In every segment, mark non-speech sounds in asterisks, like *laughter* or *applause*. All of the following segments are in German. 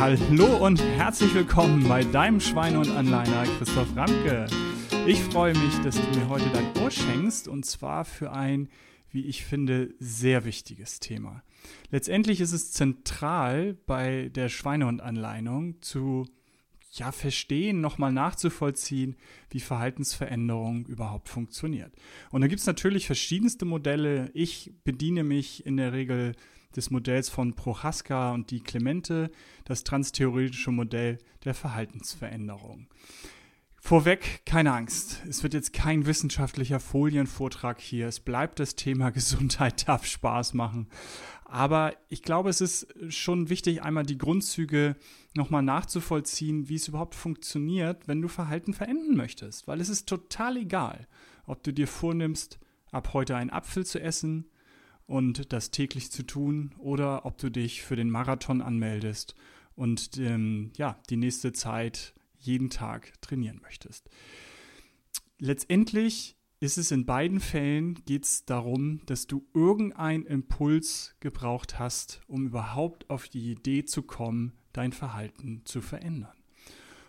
Hallo und herzlich willkommen bei deinem Schweine- und Anleiner Christoph Ramke. Ich freue mich, dass du mir heute dein Ohr schenkst und zwar für ein, wie ich finde, sehr wichtiges Thema. Letztendlich ist es zentral bei der Schweinehundanleitung zu ja, verstehen, nochmal nachzuvollziehen, wie Verhaltensveränderung überhaupt funktioniert. Und da gibt es natürlich verschiedenste Modelle. Ich bediene mich in der Regel des Modells von Prochaska und die Clemente, das transtheoretische Modell der Verhaltensveränderung. Vorweg, keine Angst. Es wird jetzt kein wissenschaftlicher Folienvortrag hier. Es bleibt das Thema *laughs* Gesundheit darf Spaß machen. Aber ich glaube, es ist schon wichtig, einmal die Grundzüge nochmal nachzuvollziehen, wie es überhaupt funktioniert, wenn du Verhalten verändern möchtest. Weil es ist total egal, ob du dir vornimmst, ab heute einen Apfel zu essen und das täglich zu tun oder ob du dich für den Marathon anmeldest und ähm, ja, die nächste Zeit jeden Tag trainieren möchtest. Letztendlich ist es in beiden Fällen geht es darum, dass du irgendeinen Impuls gebraucht hast, um überhaupt auf die Idee zu kommen, dein Verhalten zu verändern.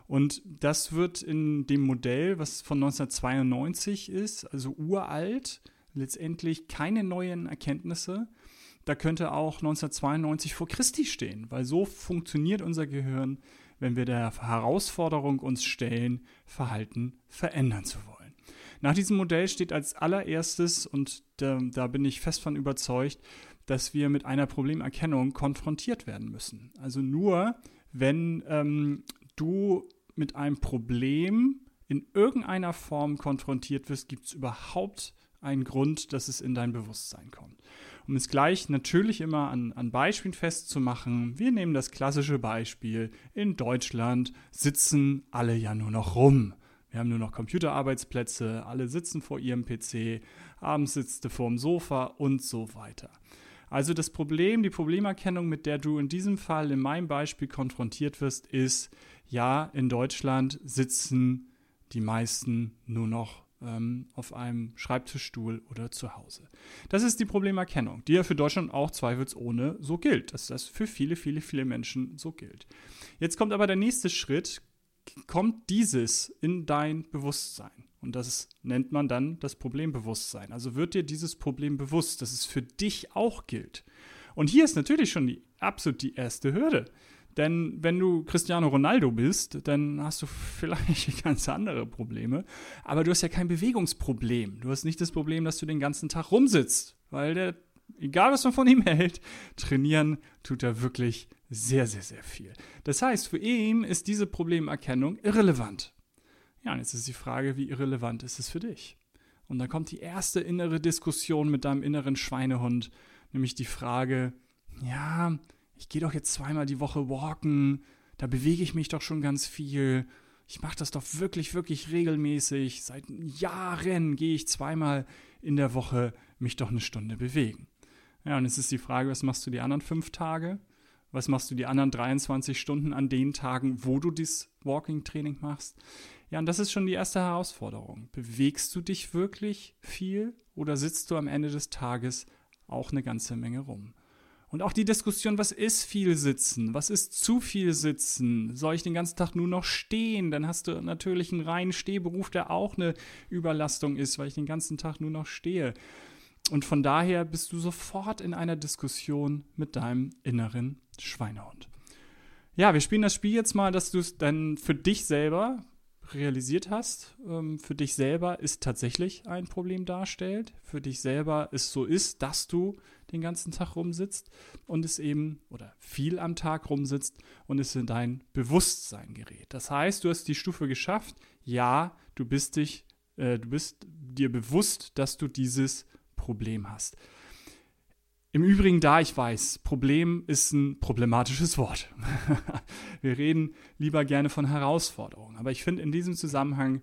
Und das wird in dem Modell, was von 1992 ist, also uralt, letztendlich keine neuen Erkenntnisse. Da könnte auch 1992 vor Christi stehen, weil so funktioniert unser Gehirn, wenn wir der Herausforderung uns stellen, Verhalten verändern zu wollen. Nach diesem Modell steht als allererstes, und da, da bin ich fest von überzeugt, dass wir mit einer Problemerkennung konfrontiert werden müssen. Also nur, wenn ähm, du mit einem Problem in irgendeiner Form konfrontiert wirst, gibt es überhaupt einen Grund, dass es in dein Bewusstsein kommt. Um es gleich natürlich immer an, an Beispielen festzumachen, wir nehmen das klassische Beispiel, in Deutschland sitzen alle ja nur noch rum. Wir haben nur noch Computerarbeitsplätze, alle sitzen vor ihrem PC, abends sitzt du vor dem Sofa und so weiter. Also das Problem, die Problemerkennung, mit der du in diesem Fall in meinem Beispiel konfrontiert wirst, ist, ja, in Deutschland sitzen die meisten nur noch ähm, auf einem Schreibtischstuhl oder zu Hause. Das ist die Problemerkennung, die ja für Deutschland auch zweifelsohne so gilt, dass das für viele, viele, viele Menschen so gilt. Jetzt kommt aber der nächste Schritt, kommt dieses in dein Bewusstsein. Und das nennt man dann das Problembewusstsein. Also wird dir dieses Problem bewusst, dass es für dich auch gilt. Und hier ist natürlich schon die absolut die erste Hürde. Denn wenn du Cristiano Ronaldo bist, dann hast du vielleicht *laughs* ganz andere Probleme. Aber du hast ja kein Bewegungsproblem. Du hast nicht das Problem, dass du den ganzen Tag rumsitzt. Weil der, egal was man von ihm *laughs* hält, trainieren tut er wirklich sehr, sehr, sehr viel. Das heißt, für ihn ist diese Problemerkennung irrelevant. Ja, und jetzt ist die Frage, wie irrelevant ist es für dich? Und dann kommt die erste innere Diskussion mit deinem inneren Schweinehund, nämlich die Frage, ja, ich gehe doch jetzt zweimal die Woche walken, da bewege ich mich doch schon ganz viel. Ich mache das doch wirklich, wirklich regelmäßig. Seit Jahren gehe ich zweimal in der Woche mich doch eine Stunde bewegen. Ja, und jetzt ist die Frage, was machst du die anderen fünf Tage? Was machst du die anderen 23 Stunden an den Tagen, wo du dieses Walking-Training machst? Ja, und das ist schon die erste Herausforderung. Bewegst du dich wirklich viel oder sitzt du am Ende des Tages auch eine ganze Menge rum? Und auch die Diskussion, was ist viel Sitzen? Was ist zu viel Sitzen? Soll ich den ganzen Tag nur noch stehen? Dann hast du natürlich einen reinen Stehberuf, der auch eine Überlastung ist, weil ich den ganzen Tag nur noch stehe. Und von daher bist du sofort in einer Diskussion mit deinem inneren Schweinehund. Ja, wir spielen das Spiel jetzt mal, dass du es dann für dich selber realisiert hast, ähm, für dich selber ist tatsächlich ein Problem darstellt, für dich selber es so ist, dass du den ganzen Tag rumsitzt und es eben oder viel am Tag rumsitzt und es in dein Bewusstsein gerät. Das heißt, du hast die Stufe geschafft. Ja, du bist dich, äh, du bist dir bewusst, dass du dieses Problem hast. Im Übrigen, da ich weiß, Problem ist ein problematisches Wort. *laughs* Wir reden lieber gerne von Herausforderungen. Aber ich finde, in diesem Zusammenhang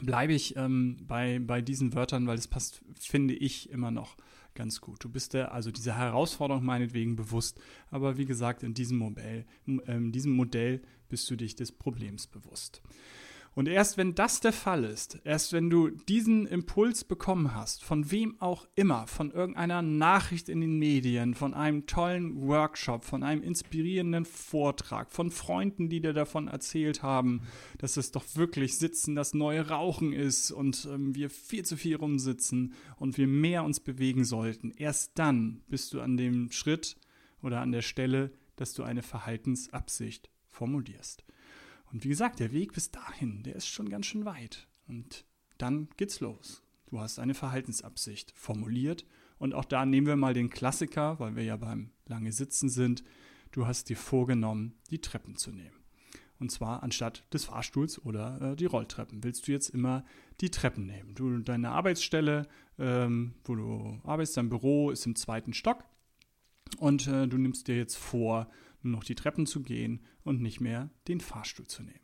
bleibe ich ähm, bei, bei diesen Wörtern, weil es passt, finde ich, immer noch ganz gut. Du bist dir also dieser Herausforderung meinetwegen bewusst, aber wie gesagt, in diesem Modell, in diesem Modell bist du dich des Problems bewusst. Und erst wenn das der Fall ist, erst wenn du diesen Impuls bekommen hast, von wem auch immer, von irgendeiner Nachricht in den Medien, von einem tollen Workshop, von einem inspirierenden Vortrag, von Freunden, die dir davon erzählt haben, dass es doch wirklich Sitzen das neue Rauchen ist und ähm, wir viel zu viel rumsitzen und wir mehr uns bewegen sollten, erst dann bist du an dem Schritt oder an der Stelle, dass du eine Verhaltensabsicht formulierst. Und wie gesagt, der Weg bis dahin, der ist schon ganz schön weit. Und dann geht's los. Du hast eine Verhaltensabsicht formuliert. Und auch da nehmen wir mal den Klassiker, weil wir ja beim lange Sitzen sind. Du hast dir vorgenommen, die Treppen zu nehmen. Und zwar anstatt des Fahrstuhls oder äh, die Rolltreppen. Willst du jetzt immer die Treppen nehmen? Du, deine Arbeitsstelle, ähm, wo du arbeitest, dein Büro ist im zweiten Stock. Und äh, du nimmst dir jetzt vor, nur noch die Treppen zu gehen und nicht mehr den Fahrstuhl zu nehmen.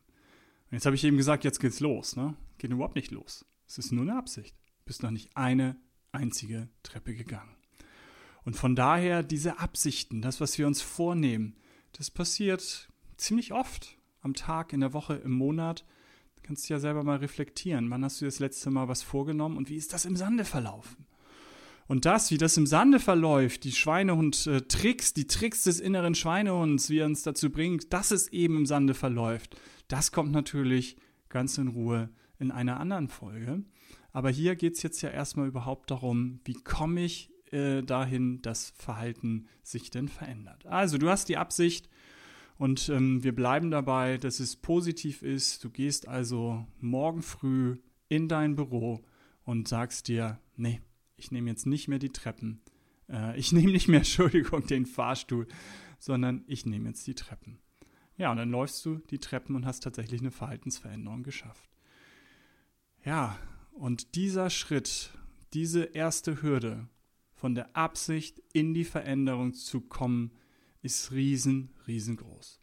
Und jetzt habe ich eben gesagt, jetzt geht's los. Ne? Geht überhaupt nicht los. Es ist nur eine Absicht. Du bist noch nicht eine einzige Treppe gegangen. Und von daher diese Absichten, das, was wir uns vornehmen, das passiert ziemlich oft am Tag, in der Woche, im Monat. Du kannst ja selber mal reflektieren. Wann hast du das letzte Mal was vorgenommen und wie ist das im Sande verlaufen? Und das, wie das im Sande verläuft, die Schweinehund-Tricks, die Tricks des inneren Schweinehunds, wie er uns dazu bringt, dass es eben im Sande verläuft, das kommt natürlich ganz in Ruhe in einer anderen Folge. Aber hier geht es jetzt ja erstmal überhaupt darum, wie komme ich äh, dahin, dass Verhalten sich denn verändert. Also du hast die Absicht und ähm, wir bleiben dabei, dass es positiv ist. Du gehst also morgen früh in dein Büro und sagst dir, nee, ich nehme jetzt nicht mehr die Treppen. Äh, ich *laughs* nehme nicht mehr, Entschuldigung, den Fahrstuhl, sondern ich nehme jetzt die Treppen. Ja, und dann läufst du die Treppen und hast tatsächlich eine Verhaltensveränderung geschafft. Ja, und dieser Schritt, diese erste Hürde von der Absicht in die Veränderung zu kommen, ist riesen, riesengroß.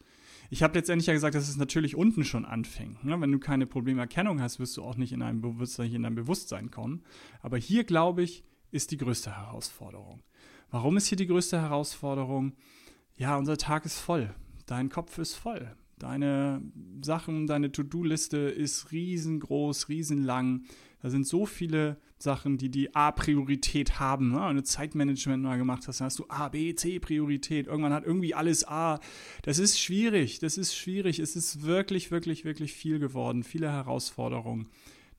Ich habe letztendlich ja gesagt, dass es natürlich unten schon anfängt. Ne? Wenn du keine Problemerkennung hast, wirst du auch nicht in einem Bewusstsein, in dein Bewusstsein kommen. Aber hier, glaube ich, ist die größte Herausforderung. Warum ist hier die größte Herausforderung? Ja, unser Tag ist voll. Dein Kopf ist voll. Deine Sachen, deine To-Do-Liste ist riesengroß, riesenlang. Da sind so viele Sachen, die die A-Priorität haben. Ne? Wenn du Zeitmanagement mal gemacht hast, dann hast du A, B, C-Priorität. Irgendwann hat irgendwie alles A. Das ist schwierig. Das ist schwierig. Es ist wirklich, wirklich, wirklich viel geworden. Viele Herausforderungen,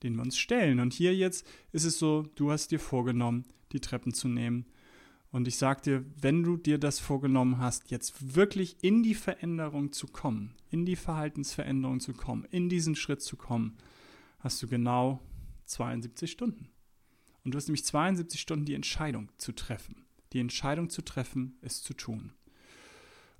denen wir uns stellen. Und hier jetzt ist es so, du hast dir vorgenommen, die Treppen zu nehmen. Und ich sage dir, wenn du dir das vorgenommen hast, jetzt wirklich in die Veränderung zu kommen, in die Verhaltensveränderung zu kommen, in diesen Schritt zu kommen, hast du genau 72 Stunden. Und du hast nämlich 72 Stunden die Entscheidung zu treffen. Die Entscheidung zu treffen, es zu tun.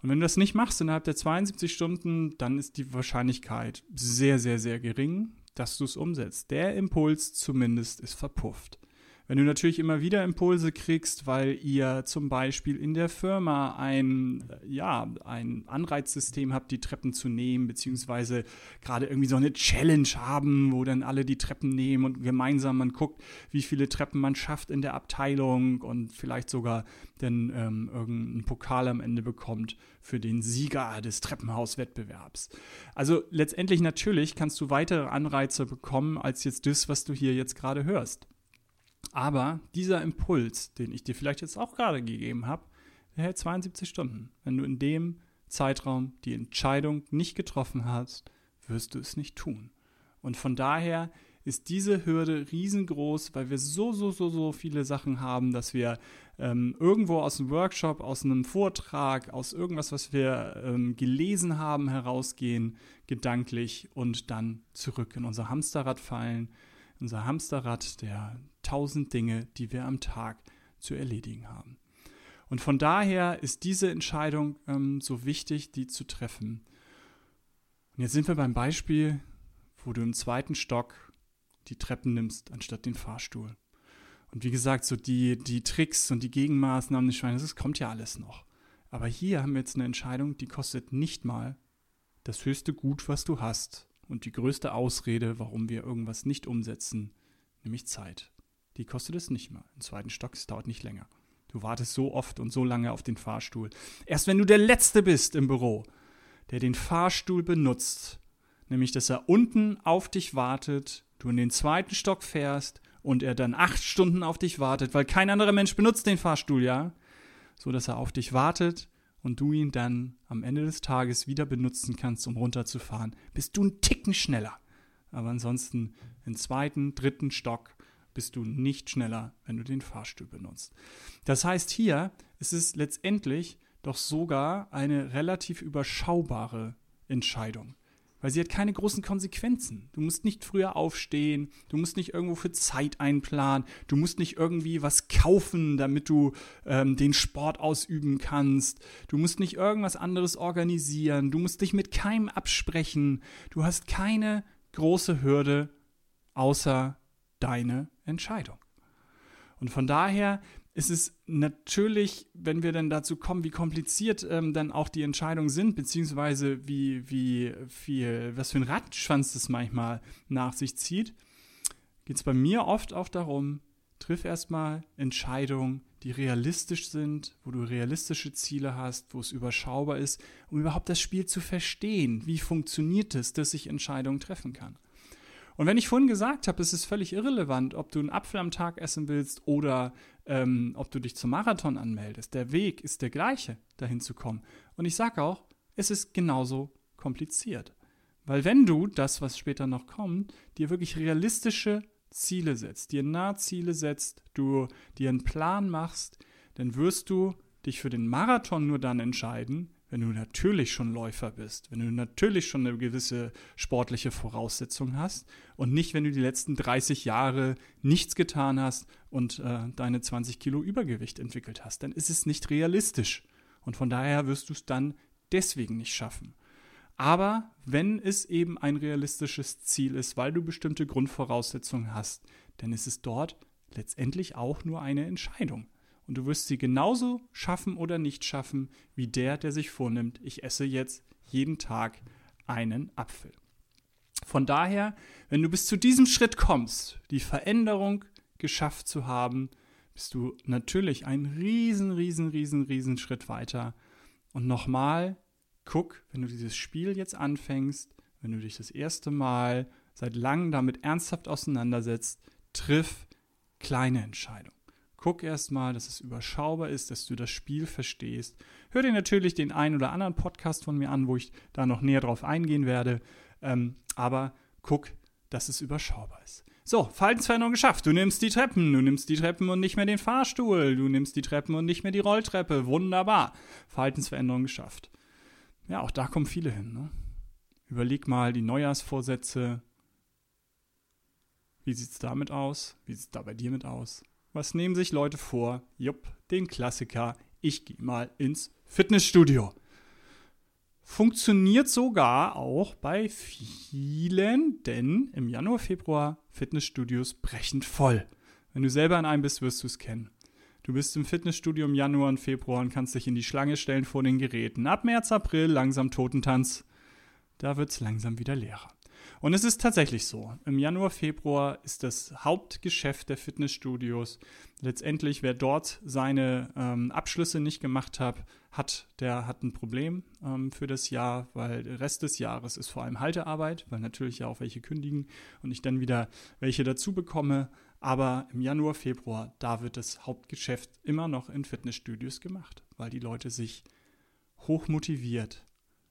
Und wenn du das nicht machst innerhalb der 72 Stunden, dann ist die Wahrscheinlichkeit sehr, sehr, sehr gering, dass du es umsetzt. Der Impuls zumindest ist verpufft. Wenn du natürlich immer wieder Impulse kriegst, weil ihr zum Beispiel in der Firma ein, ja, ein Anreizsystem habt, die Treppen zu nehmen, beziehungsweise gerade irgendwie so eine Challenge haben, wo dann alle die Treppen nehmen und gemeinsam man guckt, wie viele Treppen man schafft in der Abteilung und vielleicht sogar dann ähm, irgendeinen Pokal am Ende bekommt für den Sieger des Treppenhauswettbewerbs. Also letztendlich natürlich kannst du weitere Anreize bekommen als jetzt das, was du hier jetzt gerade hörst. Aber dieser Impuls, den ich dir vielleicht jetzt auch gerade gegeben habe, der hält 72 Stunden. Wenn du in dem Zeitraum die Entscheidung nicht getroffen hast, wirst du es nicht tun. Und von daher ist diese Hürde riesengroß, weil wir so, so, so, so viele Sachen haben, dass wir ähm, irgendwo aus einem Workshop, aus einem Vortrag, aus irgendwas, was wir ähm, gelesen haben, herausgehen, gedanklich und dann zurück in unser Hamsterrad fallen. Unser Hamsterrad der tausend Dinge, die wir am Tag zu erledigen haben. Und von daher ist diese Entscheidung ähm, so wichtig, die zu treffen. Und jetzt sind wir beim Beispiel, wo du im zweiten Stock die Treppen nimmst, anstatt den Fahrstuhl. Und wie gesagt, so die, die Tricks und die Gegenmaßnahmen des Schweines, das kommt ja alles noch. Aber hier haben wir jetzt eine Entscheidung, die kostet nicht mal das höchste Gut, was du hast und die größte Ausrede, warum wir irgendwas nicht umsetzen, nämlich Zeit die kostet es nicht mal. Im zweiten Stock, es dauert nicht länger. Du wartest so oft und so lange auf den Fahrstuhl. Erst wenn du der Letzte bist im Büro, der den Fahrstuhl benutzt, nämlich dass er unten auf dich wartet, du in den zweiten Stock fährst und er dann acht Stunden auf dich wartet, weil kein anderer Mensch benutzt den Fahrstuhl, ja, so dass er auf dich wartet und du ihn dann am Ende des Tages wieder benutzen kannst, um runterzufahren, bist du einen Ticken schneller. Aber ansonsten im zweiten, dritten Stock bist du nicht schneller, wenn du den Fahrstuhl benutzt. Das heißt, hier ist es letztendlich doch sogar eine relativ überschaubare Entscheidung weil sie hat keine großen Konsequenzen. Du musst nicht früher aufstehen, du musst nicht irgendwo für Zeit einplanen, du musst nicht irgendwie was kaufen, damit du ähm, den Sport ausüben kannst, du musst nicht irgendwas anderes organisieren, du musst dich mit keinem absprechen, du hast keine große Hürde außer deine Entscheidung. Und von daher ist es natürlich, wenn wir dann dazu kommen, wie kompliziert ähm, dann auch die Entscheidungen sind, beziehungsweise wie, wie viel, was für ein Ratschwanz das manchmal nach sich zieht, geht es bei mir oft auch darum, triff erstmal Entscheidungen, die realistisch sind, wo du realistische Ziele hast, wo es überschaubar ist, um überhaupt das Spiel zu verstehen. Wie funktioniert es, dass ich Entscheidungen treffen kann? Und wenn ich vorhin gesagt habe, es ist völlig irrelevant, ob du einen Apfel am Tag essen willst oder ähm, ob du dich zum Marathon anmeldest, der Weg ist der gleiche, dahin zu kommen. Und ich sage auch, es ist genauso kompliziert. Weil wenn du das, was später noch kommt, dir wirklich realistische Ziele setzt, dir Nahziele setzt, du dir einen Plan machst, dann wirst du dich für den Marathon nur dann entscheiden, wenn du natürlich schon Läufer bist, wenn du natürlich schon eine gewisse sportliche Voraussetzung hast und nicht, wenn du die letzten 30 Jahre nichts getan hast und äh, deine 20 Kilo Übergewicht entwickelt hast, dann ist es nicht realistisch. Und von daher wirst du es dann deswegen nicht schaffen. Aber wenn es eben ein realistisches Ziel ist, weil du bestimmte Grundvoraussetzungen hast, dann ist es dort letztendlich auch nur eine Entscheidung und du wirst sie genauso schaffen oder nicht schaffen wie der, der sich vornimmt, ich esse jetzt jeden Tag einen Apfel. Von daher, wenn du bis zu diesem Schritt kommst, die Veränderung geschafft zu haben, bist du natürlich einen riesen, riesen, riesen, riesen Schritt weiter. Und nochmal, guck, wenn du dieses Spiel jetzt anfängst, wenn du dich das erste Mal seit langem damit ernsthaft auseinandersetzt, triff kleine Entscheidungen. Guck erstmal, dass es überschaubar ist, dass du das Spiel verstehst. Hör dir natürlich den einen oder anderen Podcast von mir an, wo ich da noch näher drauf eingehen werde. Ähm, aber guck, dass es überschaubar ist. So, Verhaltensveränderung geschafft. Du nimmst die Treppen, du nimmst die Treppen und nicht mehr den Fahrstuhl, du nimmst die Treppen und nicht mehr die Rolltreppe. Wunderbar. Verhaltensveränderung geschafft. Ja, auch da kommen viele hin. Ne? Überleg mal die Neujahrsvorsätze. Wie sieht es damit aus? Wie sieht es da bei dir mit aus? Was nehmen sich Leute vor? Jupp, den Klassiker. Ich gehe mal ins Fitnessstudio. Funktioniert sogar auch bei vielen, denn im Januar, Februar Fitnessstudios brechend voll. Wenn du selber in einem bist, wirst du es kennen. Du bist im Fitnessstudio im Januar und Februar und kannst dich in die Schlange stellen vor den Geräten. Ab März, April langsam Totentanz. Da wird es langsam wieder leerer. Und es ist tatsächlich so. Im Januar, Februar ist das Hauptgeschäft der Fitnessstudios. Letztendlich, wer dort seine ähm, Abschlüsse nicht gemacht hat, hat, der hat ein Problem ähm, für das Jahr, weil der Rest des Jahres ist vor allem Haltearbeit, weil natürlich ja auch welche kündigen und ich dann wieder welche dazu bekomme. Aber im Januar, Februar, da wird das Hauptgeschäft immer noch in Fitnessstudios gemacht, weil die Leute sich hochmotiviert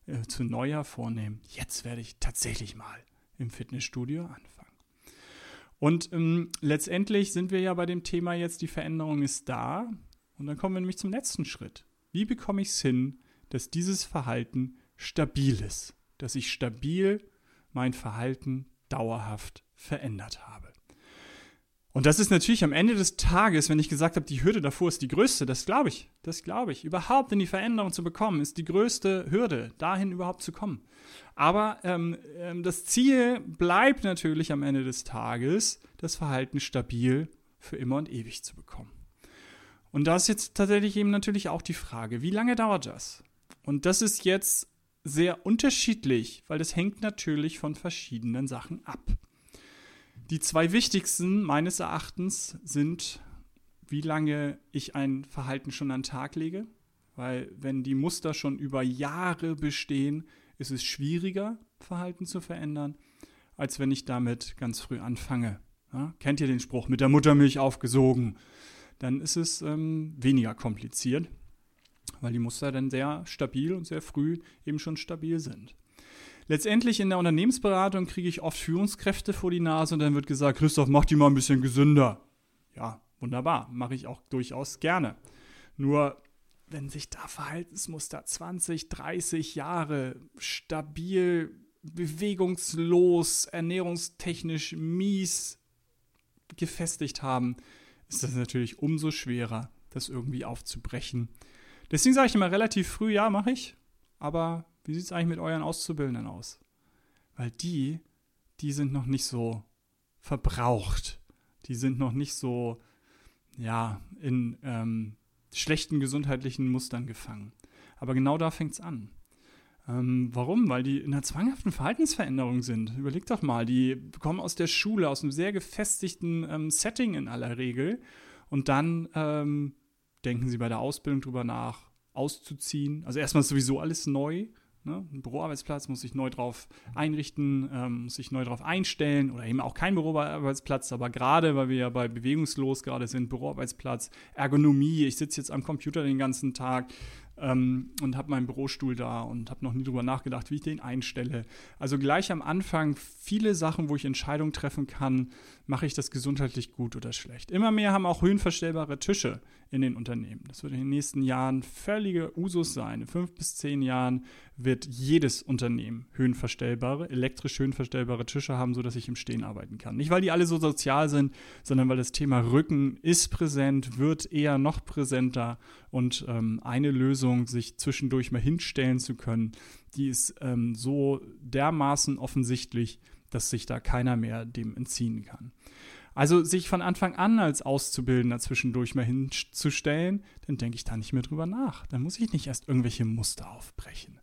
äh, zu Neujahr vornehmen. Jetzt werde ich tatsächlich mal im Fitnessstudio anfangen. Und ähm, letztendlich sind wir ja bei dem Thema jetzt, die Veränderung ist da. Und dann kommen wir nämlich zum letzten Schritt. Wie bekomme ich es hin, dass dieses Verhalten stabil ist? Dass ich stabil mein Verhalten dauerhaft verändert habe. Und das ist natürlich am Ende des Tages, wenn ich gesagt habe, die Hürde davor ist die größte, das glaube ich, das glaube ich. Überhaupt in die Veränderung zu bekommen, ist die größte Hürde, dahin überhaupt zu kommen. Aber ähm, ähm, das Ziel bleibt natürlich am Ende des Tages, das Verhalten stabil für immer und ewig zu bekommen. Und da ist jetzt tatsächlich eben natürlich auch die Frage, wie lange dauert das? Und das ist jetzt sehr unterschiedlich, weil das hängt natürlich von verschiedenen Sachen ab. Die zwei wichtigsten meines Erachtens sind, wie lange ich ein Verhalten schon an den Tag lege, weil wenn die Muster schon über Jahre bestehen, ist es schwieriger, Verhalten zu verändern, als wenn ich damit ganz früh anfange. Ja, kennt ihr den Spruch, mit der Muttermilch aufgesogen? Dann ist es ähm, weniger kompliziert, weil die Muster dann sehr stabil und sehr früh eben schon stabil sind. Letztendlich in der Unternehmensberatung kriege ich oft Führungskräfte vor die Nase und dann wird gesagt, Christoph, mach die mal ein bisschen gesünder. Ja, wunderbar, mache ich auch durchaus gerne. Nur wenn sich da Verhaltensmuster 20, 30 Jahre stabil, bewegungslos, ernährungstechnisch mies gefestigt haben, ist das natürlich umso schwerer, das irgendwie aufzubrechen. Deswegen sage ich immer relativ früh, ja, mache ich, aber wie sieht es eigentlich mit euren Auszubildenden aus? Weil die, die sind noch nicht so verbraucht. Die sind noch nicht so, ja, in ähm, schlechten gesundheitlichen Mustern gefangen. Aber genau da fängt es an. Ähm, warum? Weil die in einer zwanghaften Verhaltensveränderung sind. Überleg doch mal, die kommen aus der Schule, aus einem sehr gefestigten ähm, Setting in aller Regel. Und dann ähm, denken sie bei der Ausbildung drüber nach, auszuziehen. Also erstmal ist sowieso alles neu. Ne? Ein Büroarbeitsplatz muss sich neu drauf einrichten, ähm, muss sich neu drauf einstellen oder eben auch kein Büroarbeitsplatz, aber gerade, weil wir ja bei bewegungslos gerade sind, Büroarbeitsplatz, Ergonomie, ich sitze jetzt am Computer den ganzen Tag, ähm, und habe meinen Bürostuhl da und habe noch nie drüber nachgedacht, wie ich den einstelle. Also gleich am Anfang viele Sachen, wo ich Entscheidungen treffen kann, mache ich das gesundheitlich gut oder schlecht. Immer mehr haben auch höhenverstellbare Tische in den Unternehmen. Das wird in den nächsten Jahren völlige Usus sein. In fünf bis zehn Jahren wird jedes Unternehmen höhenverstellbare, elektrisch höhenverstellbare Tische haben, sodass ich im Stehen arbeiten kann. Nicht, weil die alle so sozial sind, sondern weil das Thema Rücken ist präsent, wird eher noch präsenter und ähm, eine Lösung, sich zwischendurch mal hinstellen zu können, die ist ähm, so dermaßen offensichtlich, dass sich da keiner mehr dem entziehen kann. Also sich von Anfang an als Auszubildender zwischendurch mal hinzustellen, dann denke ich da nicht mehr drüber nach. Dann muss ich nicht erst irgendwelche Muster aufbrechen.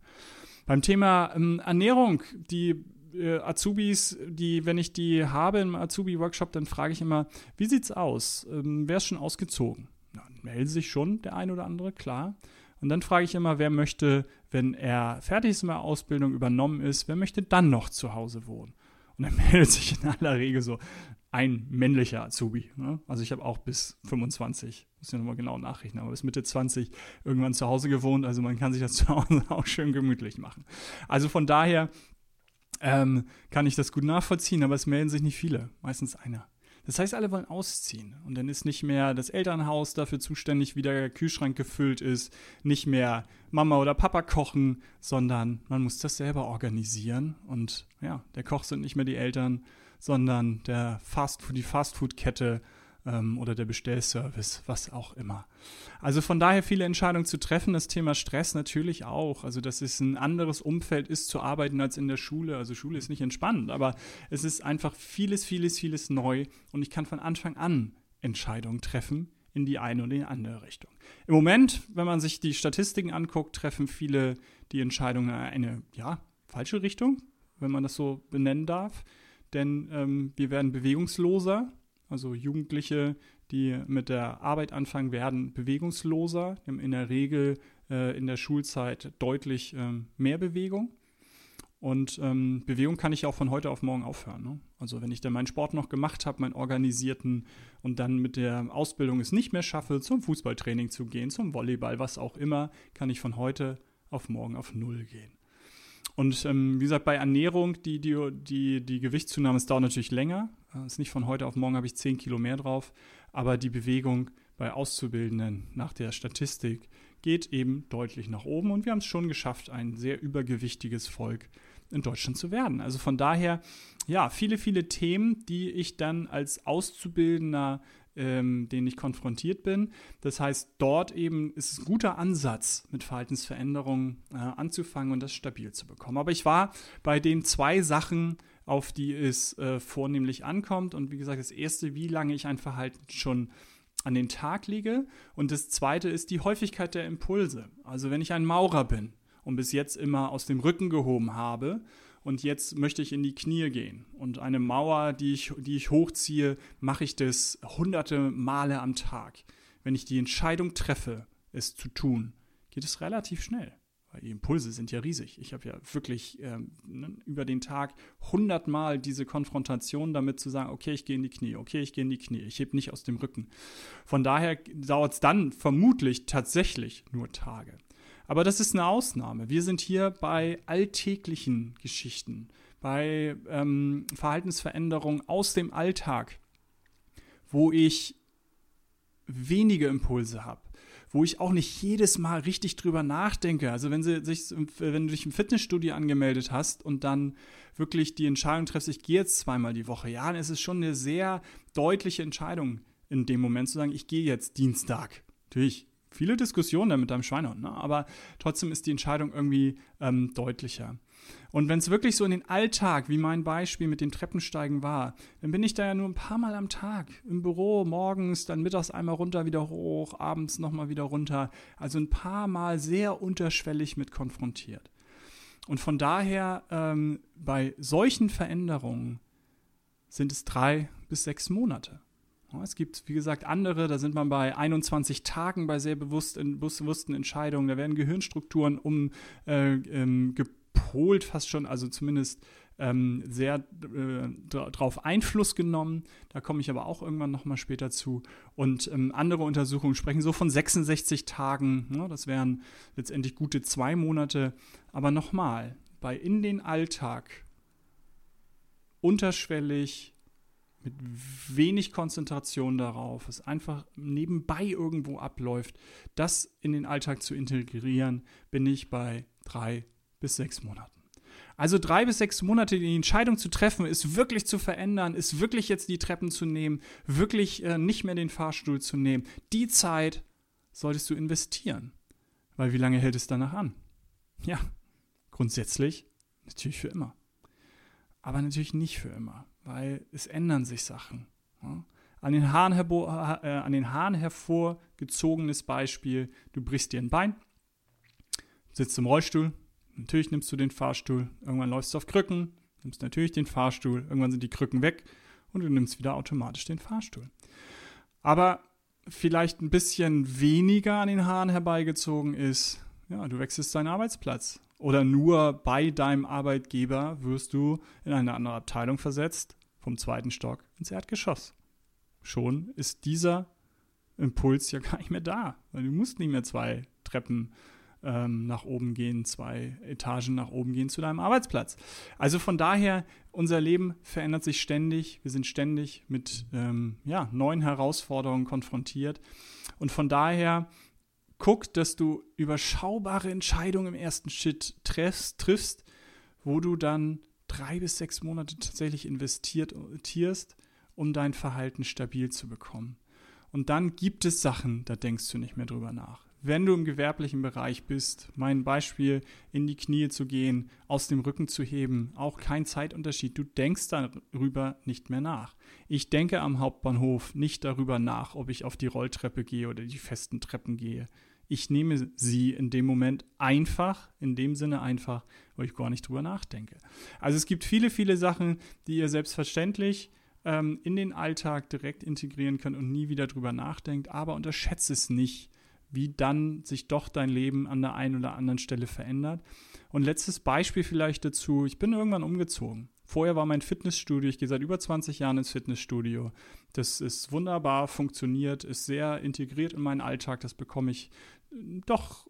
Beim Thema ähm, Ernährung, die äh, Azubis, die, wenn ich die habe im Azubi-Workshop, dann frage ich immer, wie sieht's aus? Ähm, wer ist schon ausgezogen? Na, melden sich schon der ein oder andere, klar. Und dann frage ich immer, wer möchte, wenn er fertig ist mit der Ausbildung, übernommen ist, wer möchte dann noch zu Hause wohnen? *laughs* Und dann meldet sich in aller Regel so ein männlicher Azubi. Ne? Also ich habe auch bis 25, muss ich nochmal genau nachrechnen, aber bis Mitte 20 irgendwann zu Hause gewohnt. Also man kann sich das *laughs* zu Hause auch schön gemütlich machen. Also von daher ähm, kann ich das gut nachvollziehen, aber es melden sich nicht viele, meistens einer. Das heißt, alle wollen ausziehen. Und dann ist nicht mehr das Elternhaus dafür zuständig, wie der Kühlschrank gefüllt ist, nicht mehr Mama oder Papa kochen, sondern man muss das selber organisieren. Und ja, der Koch sind nicht mehr die Eltern, sondern der Fast die Fastfood-Kette ähm, oder der Bestellservice, was auch immer. Also von daher viele Entscheidungen zu treffen. Das Thema Stress natürlich auch. Also dass es ein anderes Umfeld ist zu arbeiten als in der Schule. Also Schule ist nicht entspannend, aber es ist einfach vieles, vieles, vieles neu und ich kann von Anfang an Entscheidungen treffen in die eine oder die andere Richtung. Im Moment, wenn man sich die Statistiken anguckt, treffen viele die Entscheidung in eine ja, falsche Richtung, wenn man das so benennen darf denn ähm, wir werden bewegungsloser. Also Jugendliche, die mit der Arbeit anfangen, werden bewegungsloser. Haben in der Regel äh, in der Schulzeit deutlich ähm, mehr Bewegung. Und ähm, Bewegung kann ich auch von heute auf morgen aufhören. Ne? Also wenn ich dann meinen Sport noch gemacht habe, meinen organisierten und dann mit der Ausbildung es nicht mehr schaffe, zum Fußballtraining zu gehen, zum Volleyball, was auch immer, kann ich von heute auf morgen auf Null gehen. Und ähm, wie gesagt, bei Ernährung, die, die, die, die Gewichtszunahme, es dauert natürlich länger. Äh, ist nicht von heute auf morgen habe ich 10 Kilo mehr drauf. Aber die Bewegung bei Auszubildenden nach der Statistik geht eben deutlich nach oben. Und wir haben es schon geschafft, ein sehr übergewichtiges Volk in Deutschland zu werden. Also von daher, ja, viele, viele Themen, die ich dann als Auszubildender ähm, denen ich konfrontiert bin. Das heißt, dort eben ist es ein guter Ansatz, mit Verhaltensveränderungen äh, anzufangen und das stabil zu bekommen. Aber ich war bei den zwei Sachen, auf die es äh, vornehmlich ankommt. Und wie gesagt, das erste, wie lange ich ein Verhalten schon an den Tag lege. Und das zweite ist die Häufigkeit der Impulse. Also wenn ich ein Maurer bin und bis jetzt immer aus dem Rücken gehoben habe und jetzt möchte ich in die Knie gehen. Und eine Mauer, die ich, die ich hochziehe, mache ich das hunderte Male am Tag. Wenn ich die Entscheidung treffe, es zu tun, geht es relativ schnell. Weil die Impulse sind ja riesig. Ich habe ja wirklich ähm, ne, über den Tag hundertmal diese Konfrontation damit zu sagen, okay, ich gehe in die Knie, okay, ich gehe in die Knie, ich heb nicht aus dem Rücken. Von daher dauert es dann vermutlich tatsächlich nur Tage. Aber das ist eine Ausnahme. Wir sind hier bei alltäglichen Geschichten, bei ähm, Verhaltensveränderungen aus dem Alltag, wo ich wenige Impulse habe wo ich auch nicht jedes Mal richtig drüber nachdenke. Also wenn, sie sich, wenn du dich im Fitnessstudio angemeldet hast und dann wirklich die Entscheidung triffst, ich gehe jetzt zweimal die Woche, ja, dann ist es schon eine sehr deutliche Entscheidung in dem Moment zu sagen, ich gehe jetzt Dienstag. Natürlich viele Diskussionen mit deinem Schweinehund, ne? aber trotzdem ist die Entscheidung irgendwie ähm, deutlicher. Und wenn es wirklich so in den Alltag, wie mein Beispiel mit dem Treppensteigen war, dann bin ich da ja nur ein paar Mal am Tag im Büro, morgens, dann mittags einmal runter, wieder hoch, abends nochmal wieder runter. Also ein paar Mal sehr unterschwellig mit konfrontiert. Und von daher, ähm, bei solchen Veränderungen sind es drei bis sechs Monate. Es gibt, wie gesagt, andere, da sind man bei 21 Tagen bei sehr bewusst, bewussten Entscheidungen. Da werden Gehirnstrukturen um, äh, ähm, gepolt fast schon, also zumindest ähm, sehr äh, darauf Einfluss genommen. Da komme ich aber auch irgendwann nochmal später zu. Und ähm, andere Untersuchungen sprechen so von 66 Tagen. Ne? Das wären letztendlich gute zwei Monate. Aber nochmal, bei in den Alltag unterschwellig mit wenig Konzentration darauf, es einfach nebenbei irgendwo abläuft, das in den Alltag zu integrieren, bin ich bei drei bis sechs Monaten. Also drei bis sechs Monate die Entscheidung zu treffen, ist wirklich zu verändern, ist wirklich jetzt die Treppen zu nehmen, wirklich äh, nicht mehr den Fahrstuhl zu nehmen. Die Zeit solltest du investieren. Weil wie lange hält es danach an? Ja, grundsätzlich natürlich für immer. Aber natürlich nicht für immer, weil es ändern sich Sachen. Ja? An den, Haaren äh, an den Haaren hervorgezogenes Beispiel, du brichst dir ein Bein, sitzt im Rollstuhl, Natürlich nimmst du den Fahrstuhl, irgendwann läufst du auf Krücken, nimmst natürlich den Fahrstuhl, irgendwann sind die Krücken weg und du nimmst wieder automatisch den Fahrstuhl. Aber vielleicht ein bisschen weniger an den Haaren herbeigezogen ist, ja, du wechselst deinen Arbeitsplatz. Oder nur bei deinem Arbeitgeber wirst du in eine andere Abteilung versetzt, vom zweiten Stock ins Erdgeschoss. Schon ist dieser Impuls ja *laughs* gar nicht mehr da, weil du musst nicht mehr zwei Treppen ähm, nach oben gehen, zwei Etagen nach oben gehen zu deinem Arbeitsplatz. Also von daher, unser Leben verändert sich ständig. Wir sind ständig mit ähm, ja, neuen Herausforderungen konfrontiert. Und von daher guck, dass du überschaubare Entscheidungen im ersten Schritt triffst, triffst wo du dann drei bis sechs Monate tatsächlich investierst, um dein Verhalten stabil zu bekommen. Und dann gibt es Sachen, da denkst du nicht mehr drüber nach wenn du im gewerblichen Bereich bist, mein Beispiel, in die Knie zu gehen, aus dem Rücken zu heben, auch kein Zeitunterschied. Du denkst darüber nicht mehr nach. Ich denke am Hauptbahnhof nicht darüber nach, ob ich auf die Rolltreppe gehe oder die festen Treppen gehe. Ich nehme sie in dem Moment einfach, in dem Sinne einfach, wo ich gar nicht drüber nachdenke. Also es gibt viele, viele Sachen, die ihr selbstverständlich ähm, in den Alltag direkt integrieren könnt und nie wieder drüber nachdenkt, aber unterschätze es nicht wie dann sich doch dein Leben an der einen oder anderen Stelle verändert. Und letztes Beispiel vielleicht dazu, ich bin irgendwann umgezogen. Vorher war mein Fitnessstudio, ich gehe seit über 20 Jahren ins Fitnessstudio. Das ist wunderbar, funktioniert, ist sehr integriert in meinen Alltag, das bekomme ich doch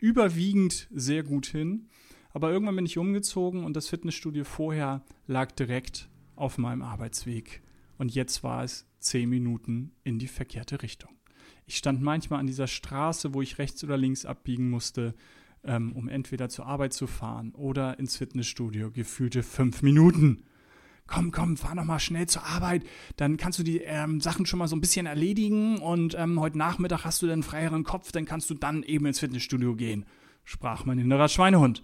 überwiegend sehr gut hin. Aber irgendwann bin ich umgezogen und das Fitnessstudio vorher lag direkt auf meinem Arbeitsweg. Und jetzt war es zehn Minuten in die verkehrte Richtung. Ich stand manchmal an dieser Straße, wo ich rechts oder links abbiegen musste, ähm, um entweder zur Arbeit zu fahren oder ins Fitnessstudio. Gefühlte fünf Minuten. Komm, komm, fahr noch mal schnell zur Arbeit. Dann kannst du die ähm, Sachen schon mal so ein bisschen erledigen und ähm, heute Nachmittag hast du dann freieren Kopf, dann kannst du dann eben ins Fitnessstudio gehen, sprach mein innerer Schweinehund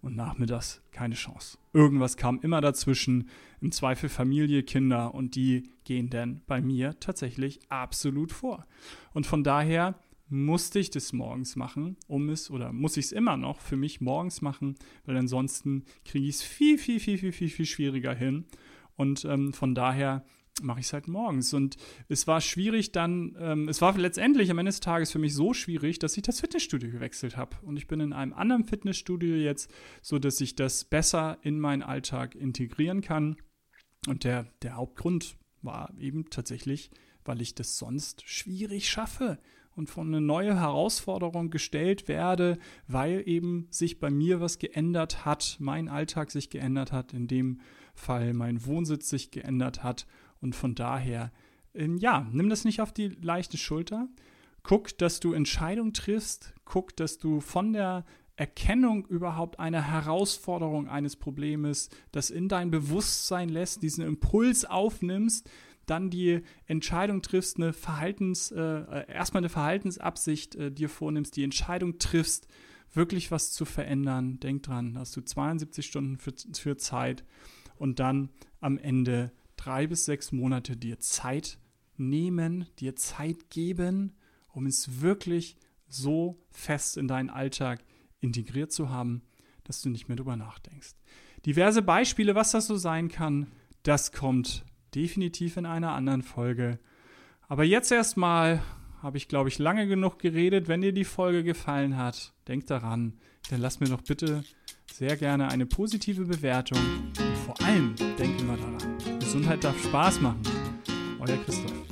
und nachmittags keine Chance. Irgendwas kam immer dazwischen, im Zweifel Familie, Kinder und die gehen dann bei mir tatsächlich absolut vor. Und von daher musste ich das morgens machen, um es, oder muss ich es immer noch für mich morgens machen, weil ansonsten kriege ich es viel, viel, viel, viel, viel, viel schwieriger hin. Und ähm, von daher mache ich es halt morgens. Und es war schwierig dann, ähm, es war letztendlich am Ende des Tages für mich so schwierig, dass ich das Fitnessstudio gewechselt habe. Und ich bin in einem anderen Fitnessstudio jetzt, so dass ich das besser in meinen Alltag integrieren kann. Und der, der Hauptgrund war eben tatsächlich, weil ich das sonst schwierig schaffe und von eine neue Herausforderung gestellt werde, weil eben sich bei mir was geändert hat, mein Alltag sich geändert hat, in dem Fall mein Wohnsitz sich geändert hat und von daher, ähm, ja, nimm das nicht auf die leichte Schulter. Guck, dass du Entscheidungen triffst, guck, dass du von der Erkennung überhaupt einer Herausforderung eines Problems, das in dein Bewusstsein lässt, diesen Impuls aufnimmst, dann die Entscheidung triffst, eine Verhaltens, äh, äh, erstmal eine Verhaltensabsicht äh, dir vornimmst, die Entscheidung triffst, wirklich was zu verändern. Denk dran, hast du 72 Stunden für, für Zeit und dann am Ende drei bis sechs Monate dir Zeit nehmen, dir Zeit geben, um es wirklich so fest in deinen Alltag integriert zu haben, dass du nicht mehr drüber nachdenkst. Diverse Beispiele, was das so sein kann, das kommt definitiv in einer anderen Folge. Aber jetzt erstmal habe ich, glaube ich, lange genug geredet. Wenn dir die Folge gefallen hat, denk daran, dann lass mir doch bitte sehr gerne eine positive Bewertung. Und vor allem denk immer daran, Gesundheit darf Spaß machen. Euer Christoph.